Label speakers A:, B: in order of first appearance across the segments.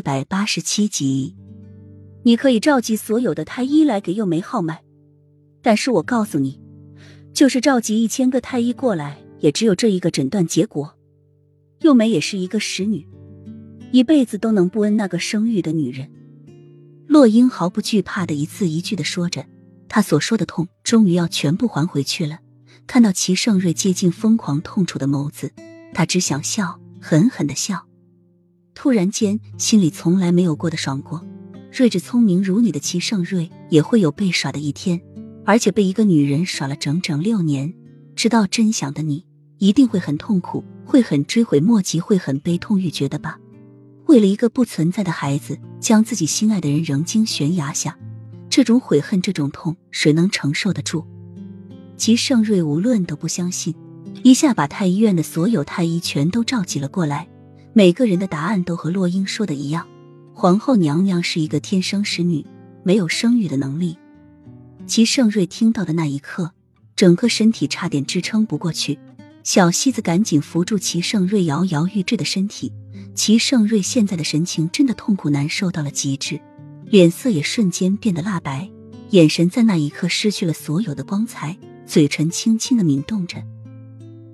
A: 百八十七集，你可以召集所有的太医来给幼梅号脉，但是我告诉你，就是召集一千个太医过来，也只有这一个诊断结果。幼梅也是一个使女，一辈子都能不恩那个生育的女人。洛英毫不惧怕的一字一句的说着，她所说的痛终于要全部还回去了。看到齐盛瑞接近疯狂痛楚的眸子，她只想笑，狠狠的笑。突然间，心里从来没有过的爽过。睿智聪明如你的齐盛瑞也会有被耍的一天，而且被一个女人耍了整整六年。知道真相的你一定会很痛苦，会很追悔莫及，会很悲痛欲绝的吧？为了一个不存在的孩子，将自己心爱的人扔进悬崖下，这种悔恨，这种痛，谁能承受得住？齐盛瑞无论都不相信，一下把太医院的所有太医全都召集了过来。每个人的答案都和洛英说的一样，皇后娘娘是一个天生使女，没有生育的能力。齐盛瑞听到的那一刻，整个身体差点支撑不过去。小西子赶紧扶住齐盛瑞摇摇欲坠的身体。齐盛瑞现在的神情真的痛苦难受到了极致，脸色也瞬间变得蜡白，眼神在那一刻失去了所有的光彩，嘴唇轻轻的抿动着。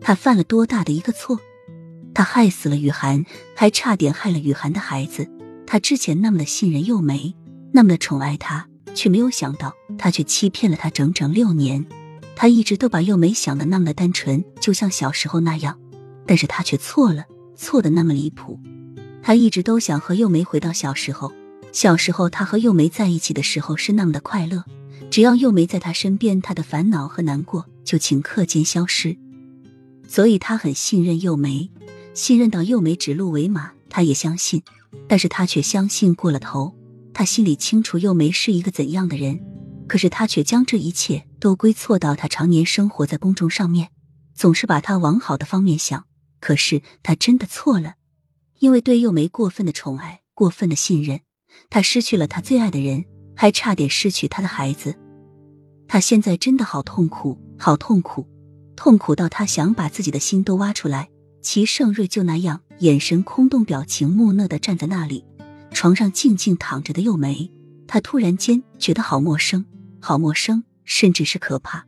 A: 他犯了多大的一个错？他害死了雨涵，还差点害了雨涵的孩子。他之前那么的信任幼梅，那么的宠爱她，却没有想到，他却欺骗了她整整六年。他一直都把幼梅想的那么的单纯，就像小时候那样，但是他却错了，错的那么离谱。他一直都想和幼梅回到小时候，小时候他和幼梅在一起的时候是那么的快乐，只要幼梅在他身边，他的烦恼和难过就顷刻间消失。所以他很信任幼梅。信任到幼梅指鹿为马，他也相信，但是他却相信过了头。他心里清楚幼梅是一个怎样的人，可是他却将这一切都归错到他常年生活在公众上面，总是把他往好的方面想。可是他真的错了，因为对幼梅过分的宠爱、过分的信任，他失去了他最爱的人，还差点失去他的孩子。他现在真的好痛苦，好痛苦，痛苦到他想把自己的心都挖出来。齐盛瑞就那样，眼神空洞，表情木讷的站在那里。床上静静躺着的幼梅，他突然间觉得好陌生，好陌生，甚至是可怕。